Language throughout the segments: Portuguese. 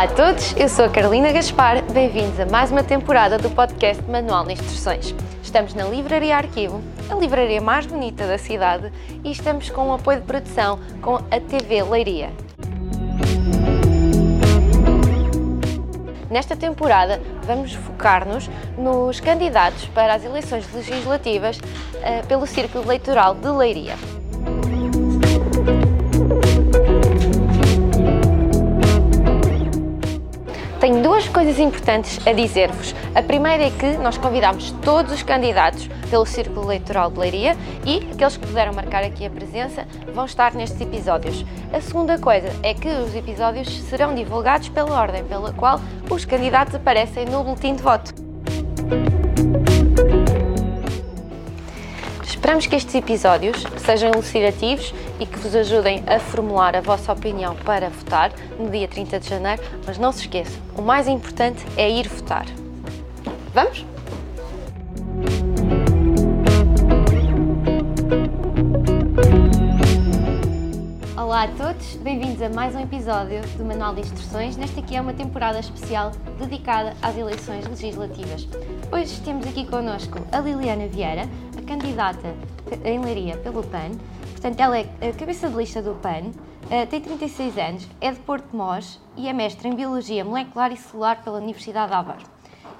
Olá a todos, eu sou a Carolina Gaspar, bem-vindos a mais uma temporada do podcast Manual de Instruções. Estamos na Livraria Arquivo, a livraria mais bonita da cidade, e estamos com o apoio de produção com a TV Leiria. Nesta temporada, vamos focar-nos nos candidatos para as eleições legislativas uh, pelo Círculo Eleitoral de Leiria. Tenho duas coisas importantes a dizer-vos. A primeira é que nós convidamos todos os candidatos pelo Círculo Eleitoral de Leiria e aqueles que puderam marcar aqui a presença vão estar nestes episódios. A segunda coisa é que os episódios serão divulgados pela ordem pela qual os candidatos aparecem no boletim de voto. Esperamos que estes episódios sejam elucidativos e que vos ajudem a formular a vossa opinião para votar no dia 30 de janeiro, mas não se esqueçam, o mais importante é ir votar. Vamos? Olá a todos, bem-vindos a mais um episódio do Manual de Instruções. Nesta aqui é uma temporada especial dedicada às eleições legislativas. Hoje temos aqui connosco a Liliana Vieira, a candidata em Leiria pelo PAN. Portanto, ela é cabeça de lista do PAN, eh, tem 36 anos, é de Porto Mós e é mestre em Biologia Molecular e Celular pela Universidade de Aveiro.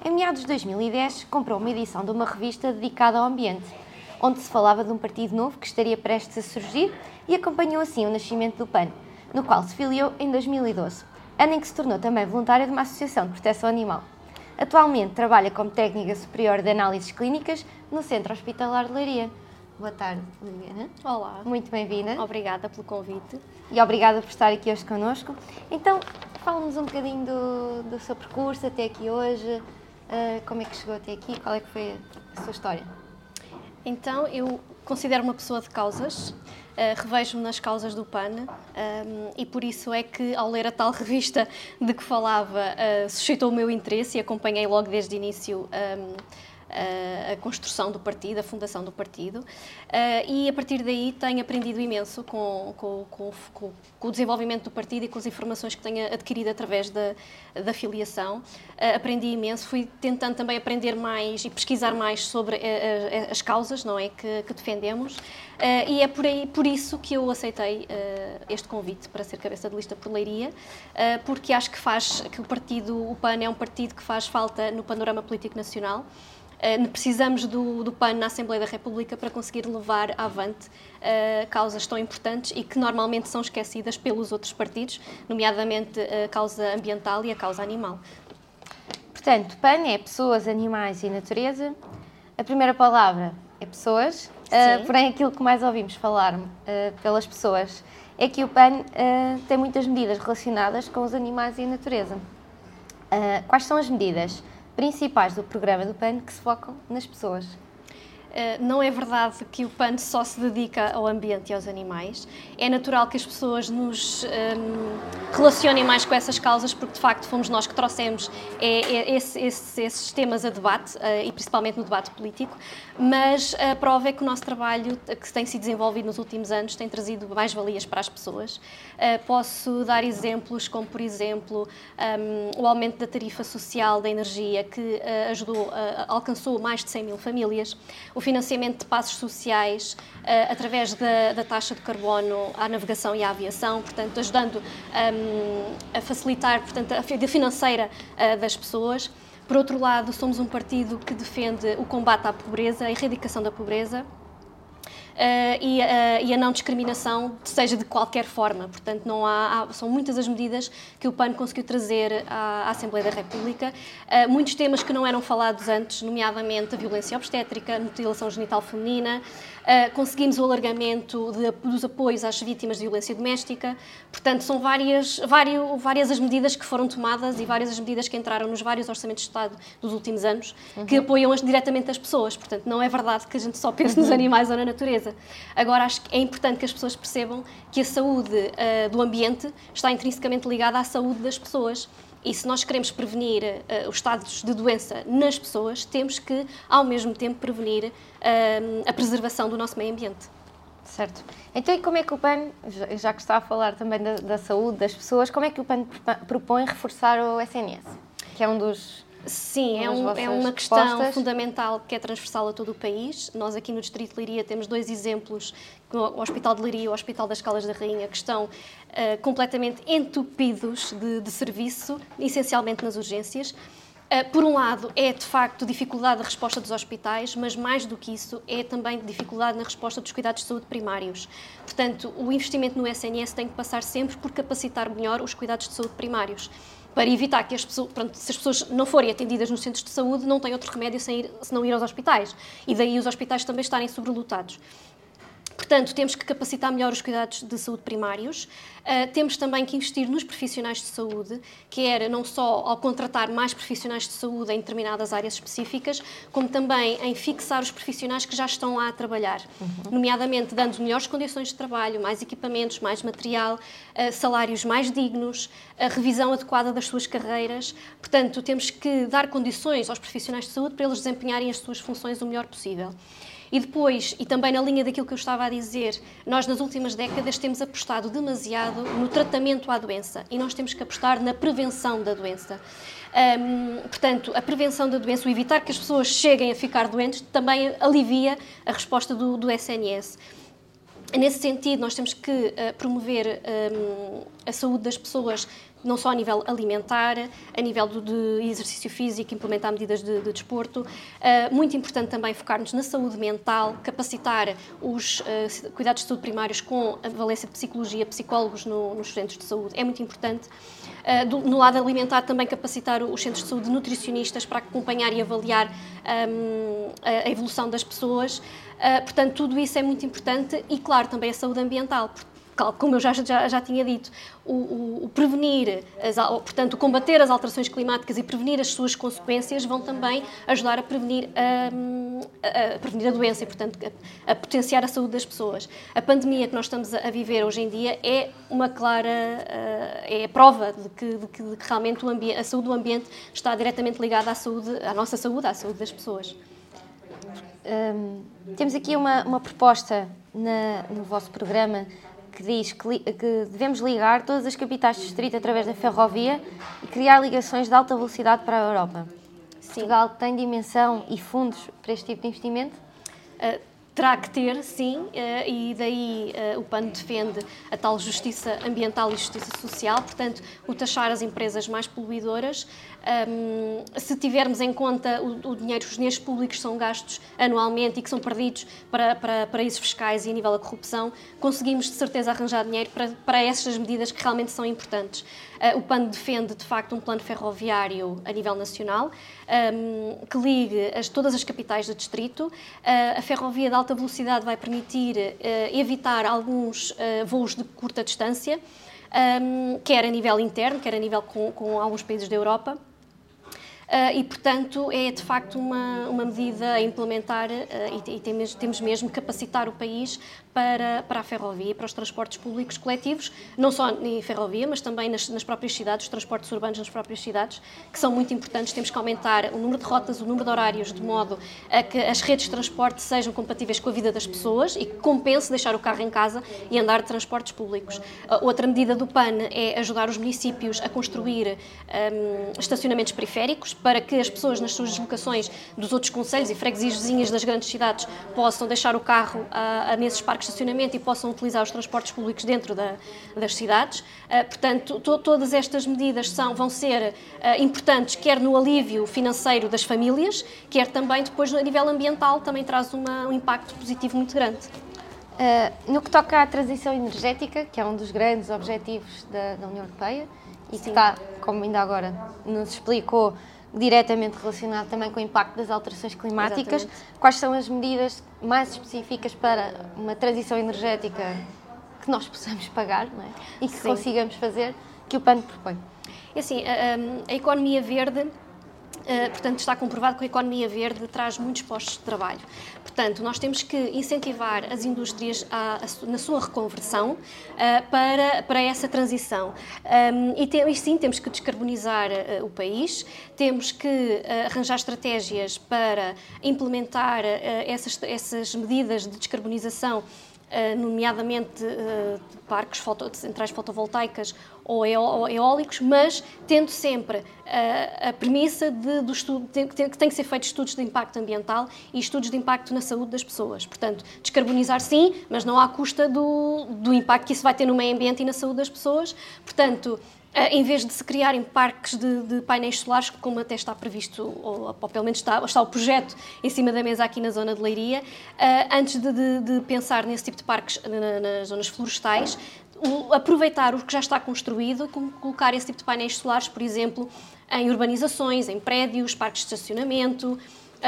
Em meados de 2010, comprou uma edição de uma revista dedicada ao ambiente, onde se falava de um partido novo que estaria prestes a surgir e acompanhou assim o nascimento do PAN, no qual se filiou em 2012, ano em que se tornou também voluntária de uma associação de proteção animal. Atualmente trabalha como técnica superior de análises clínicas no Centro Hospitalar de Leiria. Boa tarde, Liliana. Olá. Muito bem-vinda. Obrigada pelo convite. E obrigada por estar aqui hoje connosco. Então, fala-nos um bocadinho do, do seu percurso até aqui hoje, uh, como é que chegou até aqui, qual é que foi a sua história? Então, eu considero uma pessoa de causas, uh, revejo-me nas causas do PAN um, e por isso é que, ao ler a tal revista de que falava, uh, suscitou o meu interesse e acompanhei logo desde o início. Um, a construção do partido, a fundação do partido, e a partir daí tenho aprendido imenso com, com, com, com, o desenvolvimento do partido e com as informações que tenho adquirido através da, da filiação. Aprendi imenso, fui tentando também aprender mais e pesquisar mais sobre as causas não é, que, que defendemos, e é por, aí, por isso que eu aceitei este convite para ser cabeça de lista por Leiria, porque acho que faz que o partido, o PAN é um partido que faz falta no panorama político nacional. Uh, precisamos do, do PAN na Assembleia da República para conseguir levar avante uh, causas tão importantes e que normalmente são esquecidas pelos outros partidos, nomeadamente a causa ambiental e a causa animal. Portanto, PAN é pessoas, animais e natureza. A primeira palavra é pessoas, uh, porém aquilo que mais ouvimos falar pelas pessoas é que o PAN tem muitas medidas relacionadas com os animais e a natureza. quais são as medidas? Principais do programa do PAN que se focam nas pessoas. Uh, não é verdade que o PAN só se dedica ao ambiente e aos animais. É natural que as pessoas nos ehm, relacionem mais com essas causas, porque de facto fomos nós que trouxemos esse, esse, esses temas a debate, e principalmente no debate político. Mas a prova é que o nosso trabalho, que tem sido desenvolvido nos últimos anos, tem trazido mais valias para as pessoas. Posso dar exemplos como, por exemplo, um, o aumento da tarifa social da energia, que ajudou, alcançou mais de 100 mil famílias. O financiamento de passos sociais uh, através da, da, taxa de carbono à navegação e à aviação, portanto, ajudando um, a facilitar portanto, a vida financeira uh, das pessoas. Por outro lado, somos um partido que defende o combate à pobreza, a erradicação da pobreza, e, uh, e, a não discriminação, seja de qualquer forma. Portanto, não há, há, são muitas as medidas que o PAN conseguiu trazer à, à Assembleia da República. Uh, muitos temas que não eram falados antes, nomeadamente a violência obstétrica, a mutilação genital feminina, Uh, conseguimos o alargamento de, dos apoios às vítimas de violência doméstica. Portanto, são várias, várias, várias as medidas que foram tomadas e várias as medidas que entraram nos vários orçamentos de Estado dos últimos anos uhum. que apoiam as, diretamente as pessoas. Portanto, não é verdade que a gente só pense uhum. nos animais ou na natureza. Agora, acho que é importante que as pessoas percebam que a saúde uh, do ambiente está intrinsecamente ligada à saúde das pessoas. E se nós queremos prevenir uh, os estados de doença nas pessoas, temos que, ao mesmo tempo, prevenir uh, a preservação do nosso meio ambiente. Certo. Então, e como é que o PAN, já que está a falar também da, da saúde das pessoas, como é que o PAN propõe reforçar o SNS? Que é um dos Sim, é, um, é, uma questão fundamental que é transversal a todo o país. Nós aqui no Distrito de Leiria temos dois exemplos, o Hospital de Leiria e o Hospital das Calas da Rainha, que estão uh, completamente entupidos de, de serviço, essencialmente nas urgências. Uh, por um lado, é de facto dificuldade da resposta dos hospitais, mas mais do que isso, é também dificuldade na resposta dos cuidados de saúde primários. Portanto, o investimento no SNS tem que passar sempre por capacitar melhor os cuidados de saúde primários para evitar que as pessoas, pronto, se as pessoas não forem atendidas nos centros de saúde, não têm outro remédio sem ir, se não ir aos hospitais. E daí os hospitais também estarem sobrelotados. Portanto, temos que capacitar melhor os cuidados de saúde primários. Uh, temos também que investir nos profissionais de saúde, quer não só ao contratar mais profissionais de saúde em determinadas áreas específicas, como também em fixar os profissionais que já estão lá a trabalhar, uhum. nomeadamente dando melhores condições de trabalho, mais equipamentos, mais material, uh, salários mais dignos, a revisão adequada das suas carreiras. Portanto, temos que dar condições aos profissionais de saúde para eles desempenharem as suas funções o melhor possível. E depois, e também na linha daquilo que eu estava a dizer, nós nas últimas décadas temos apostado demasiado no tratamento à doença e nós temos que apostar na prevenção da doença. Um, portanto, a prevenção da doença, o evitar que as pessoas cheguem a ficar doentes, também alivia a resposta do, do SNS. Nesse sentido, nós temos que uh, promover um, a saúde das pessoas não só a nível alimentar, a nível do, de exercício físico, implementar medidas de, de desporto. Uh, muito importante também focar-nos na saúde mental, capacitar os uh, cuidados de saúde primários com a valência de psicologia, psicólogos no, nos centros de saúde, é muito importante. Uh, do, no lado alimentar, também capacitar os centros de saúde nutricionistas para acompanhar e avaliar um, a, a, evolução das pessoas. portanto, tudo isso é muito importante e, claro, também a saúde ambiental, como eu já, já, já tinha dito, o, o, o prevenir, as, portanto, combater as alterações climáticas e prevenir as suas consequências vão também ajudar a prevenir a, a, a prevenir a doença e, portanto, a, a, potenciar a saúde das pessoas. A pandemia que nós estamos a viver hoje em dia é uma clara é a prova de que, de que, de que realmente a saúde do ambiente está diretamente ligada à saúde, à nossa saúde, à saúde das pessoas. Um, temos aqui uma, uma proposta na, no vosso programa que diz que, que, devemos ligar todas as capitais de distrito através da ferrovia e criar ligações de alta velocidade para a Europa. Sim. Portugal tem dimensão e fundos para este tipo de investimento? Uh, terá que ter, sim, eh, e daí eh, o PAN defende a tal justiça ambiental e justiça social, portanto, o taxar as empresas mais poluidoras. se tivermos em conta o, dinheiro, os dinheiros públicos são gastos anualmente e que são perdidos para, para paraísos fiscais e a nível da corrupção, conseguimos de certeza arranjar dinheiro para, para essas medidas que realmente são importantes. Eh, o PAN defende, de facto, um plano ferroviário a nível nacional ehm, que ligue as, todas as capitais do distrito. Eh, a ferrovia de alta velocidade vai permitir eh, evitar alguns voos de curta distância, ehm, quer a nível interno, quer a nível com, com alguns países da Europa. Uh, e, portanto, é de facto uma, uma medida a implementar uh, e, e temos, temos mesmo capacitar o país para, para a ferrovia para os transportes públicos coletivos, não só em ferrovia, mas também nas, nas próprias cidades, os transportes urbanos nas próprias cidades, que são muito importantes. Temos que aumentar o número de rotas, o número de horários, de modo a que as redes de transporte sejam compatíveis com a vida das pessoas e que compense deixar o carro em casa e andar de transportes públicos. Uh, outra medida do PAN é ajudar os municípios a construir um, estacionamentos periféricos para que as pessoas nas suas deslocações dos outros conselhos e freguesias vizinhas das grandes cidades possam deixar o carro a nesses parques de estacionamento e possam utilizar os transportes públicos dentro da, das cidades. Uh, portanto, to, todas estas medidas são, vão ser uh, importantes, quer no alívio financeiro das famílias, quer também depois a nível ambiental, também traz uma, um impacto positivo muito grande. Uh, no que toca à transição energética, que é um dos grandes objetivos da, da União Europeia e Sim. que está, como ainda agora nos explicou, diretamente relacionado também com o impacto das alterações climáticas. Exatamente. Quais são as medidas mais específicas para uma transição energética que nós possamos pagar não é? e que Sim. consigamos fazer, que o PAN propõe? É assim, a, a, economia verde portanto, está comprovado que a economia verde traz muitos postos de trabalho. Portanto, nós temos que incentivar as indústrias a, a, na sua reconversão uh, para, para essa transição. Um, e, te, e, sim, temos que descarbonizar uh, o país, temos que arranjar estratégias para implementar essas, essas medidas de descarbonização nomeadamente parques foto, de centrais fotovoltaicas ou eólicos, mas tendo sempre a, a premissa de, do estudo, que tem, que ser feito estudos de impacto ambiental e estudos de impacto na saúde das pessoas. Portanto, descarbonizar sim, mas não à custa do, do impacto que isso vai ter no meio ambiente e na saúde das pessoas. Portanto, em vez de se criarem parques de, de, painéis solares, como até está previsto, ou, ou, pelo menos está, está o projeto em cima da mesa aqui na zona de Leiria, uh, antes de, de, de, pensar nesse tipo de parques na, nas zonas florestais, o, aproveitar o que já está construído, colocar esse tipo de painéis solares, por exemplo, em urbanizações, em prédios, parques de estacionamento,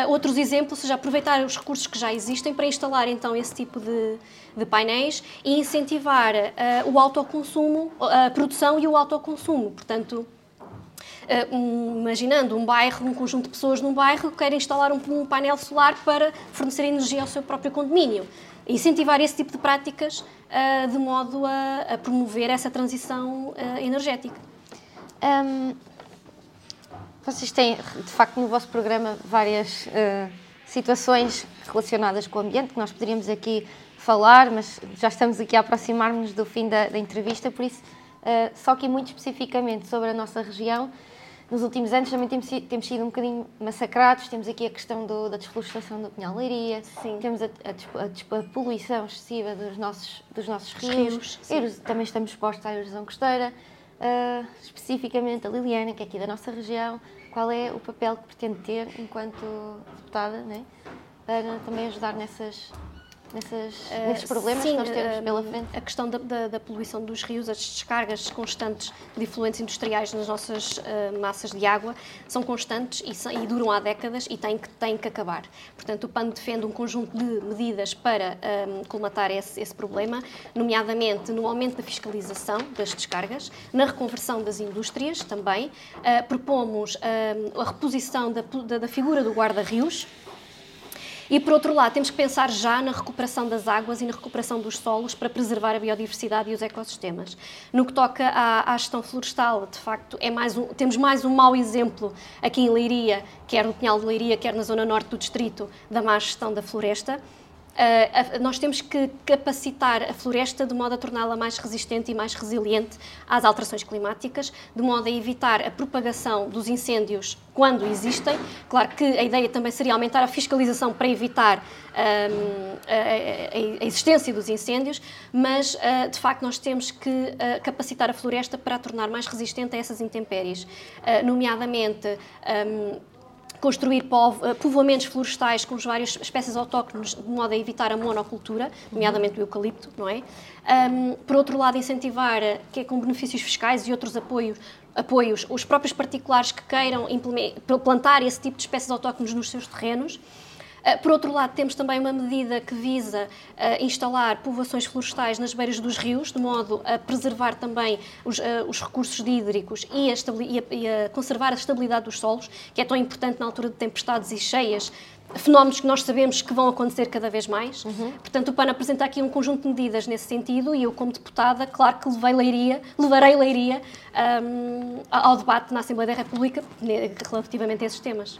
outros exemplos, seja aproveitar os recursos que já existem para instalar então esse tipo de, de painéis e incentivar uh, o autoconsumo, a produção e o autoconsumo. Portanto, uh, um, imaginando um bairro, um conjunto de pessoas num bairro que querem instalar um, um, painel solar para fornecer energia ao seu próprio condomínio. Incentivar esse tipo de práticas de modo a, a, promover essa transição energética. Um vocês têm, de facto, no vosso programa várias uh, situações relacionadas com o ambiente que nós poderíamos aqui falar, mas já estamos aqui a aproximar-nos do fim da, da, entrevista, por isso, uh, só aqui muito especificamente sobre a nossa região. Nos últimos anos também temos, temos sido um bocadinho massacrados. Temos aqui a questão do, da desflorestação do Pinhal Leiria, temos a, a, a, poluição excessiva dos nossos, dos nossos rios, rios também estamos expostos à erosão costeira. Uh, especificamente a Liliana, que é aqui da nossa região, qual é o papel que pretende ter enquanto deputada, né? para também ajudar nessas nessas, uh, nesses problemas sim, que nós temos uh, pela frente? A questão da, da, da, poluição dos rios, as descargas constantes de efluentes industriais nas nossas uh, massas de água são constantes e, e, duram há décadas e têm que, têm que acabar. Portanto, o PAN defende um conjunto de medidas para um, colmatar esse, esse, problema, nomeadamente no aumento da fiscalização das descargas, na reconversão das indústrias também. propomos a reposição da, da, da figura do guarda-rios, e, por outro lado, temos que pensar já na recuperação das águas e na recuperação dos solos para preservar a biodiversidade e os ecossistemas. No que toca à, à gestão florestal, de facto, é mais um, temos mais um mau exemplo aqui em Leiria, quer no Pinhal de Leiria, quer na zona norte do distrito, da má gestão da floresta. Uh, nós temos que capacitar a floresta de modo a torná-la mais resistente e mais resiliente às alterações climáticas, de modo a evitar a propagação dos incêndios quando existem. Claro que a ideia também seria aumentar a fiscalização para evitar um, a, a, existência dos incêndios, mas uh, de facto nós temos que uh, capacitar a floresta para a tornar mais resistente a essas intempéries, nomeadamente. Um, construir eh, povoamentos florestais com as várias espécies autóctones de modo a evitar a monocultura, nomeadamente o eucalipto, não é? Um, por outro lado, incentivar, eh, que é com benefícios fiscais e outros apoios, apoios os próprios particulares que queiram plantar esse tipo de espécies autóctones nos seus terrenos. Ah, por outro lado, temos também uma medida que visa ah, instalar povoações florestais nas beiras dos rios, de modo a preservar também os, ah, os recursos hídricos e a, e, a, e a conservar a estabilidade dos solos, que é tão importante na altura de tempestades e cheias, fenómenos que nós sabemos que vão acontecer cada vez mais. Uhum. Portanto, o PAN apresenta aqui um conjunto de medidas nesse sentido e eu, como deputada, claro que levei Leiria, levarei Leiria um, ao debate na Assembleia da República relativamente a esses temas.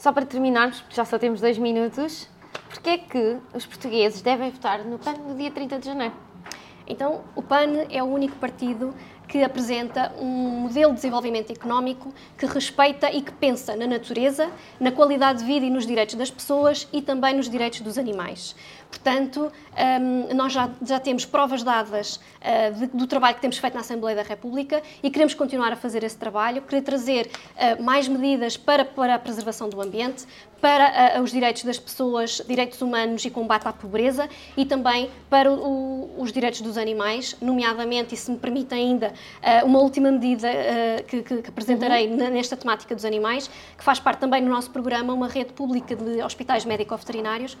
Só para terminarmos, porque já só temos dois minutos, porquê é que os portugueses devem votar no PAN no dia 30 de janeiro? Então, o PAN é o único partido que apresenta um modelo de desenvolvimento económico que respeita e que pensa na natureza, na qualidade de vida e nos direitos das pessoas e também nos direitos dos animais. Portanto, um, nós já, já, temos provas dadas de, do trabalho que temos feito na Assembleia da República e queremos continuar a fazer esse trabalho, querer trazer uh, mais medidas para, para a preservação do ambiente, para uh, os direitos das pessoas, direitos humanos e combate à pobreza e também para o, os direitos dos animais, nomeadamente, e se me permite ainda, uh, uma última medida uh, que, que, apresentarei uhum. nesta temática dos animais, que faz parte também no nosso programa, uma rede pública de hospitais médico-veterinários,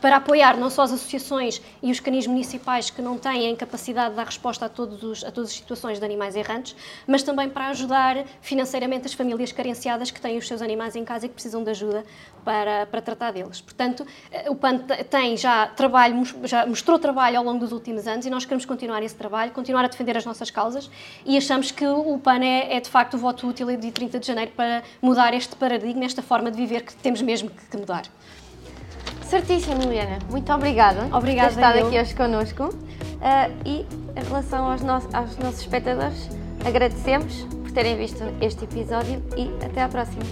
para apoiar não só as associações e os canis municipais que não têm capacidade de dar resposta a, os, a todas as situações de animais errantes, mas também para ajudar financeiramente as famílias carenciadas que têm os seus animais em casa e que precisam de ajuda para, para tratar deles. Portanto, eh, o PAN tem já trabalho, já mostrou trabalho ao longo dos últimos anos e nós queremos continuar esse trabalho, continuar a defender as nossas causas e achamos que o PAN é, é de facto o voto útil de 30 de janeiro para mudar este paradigma, esta forma de viver que temos mesmo que mudar. Certíssimo, Liliana. Muito obrigada, obrigada por ter estado eu. aqui hoje connosco. Uh, e em relação aos, no aos nossos espectadores, agradecemos por terem visto este episódio e até à próxima.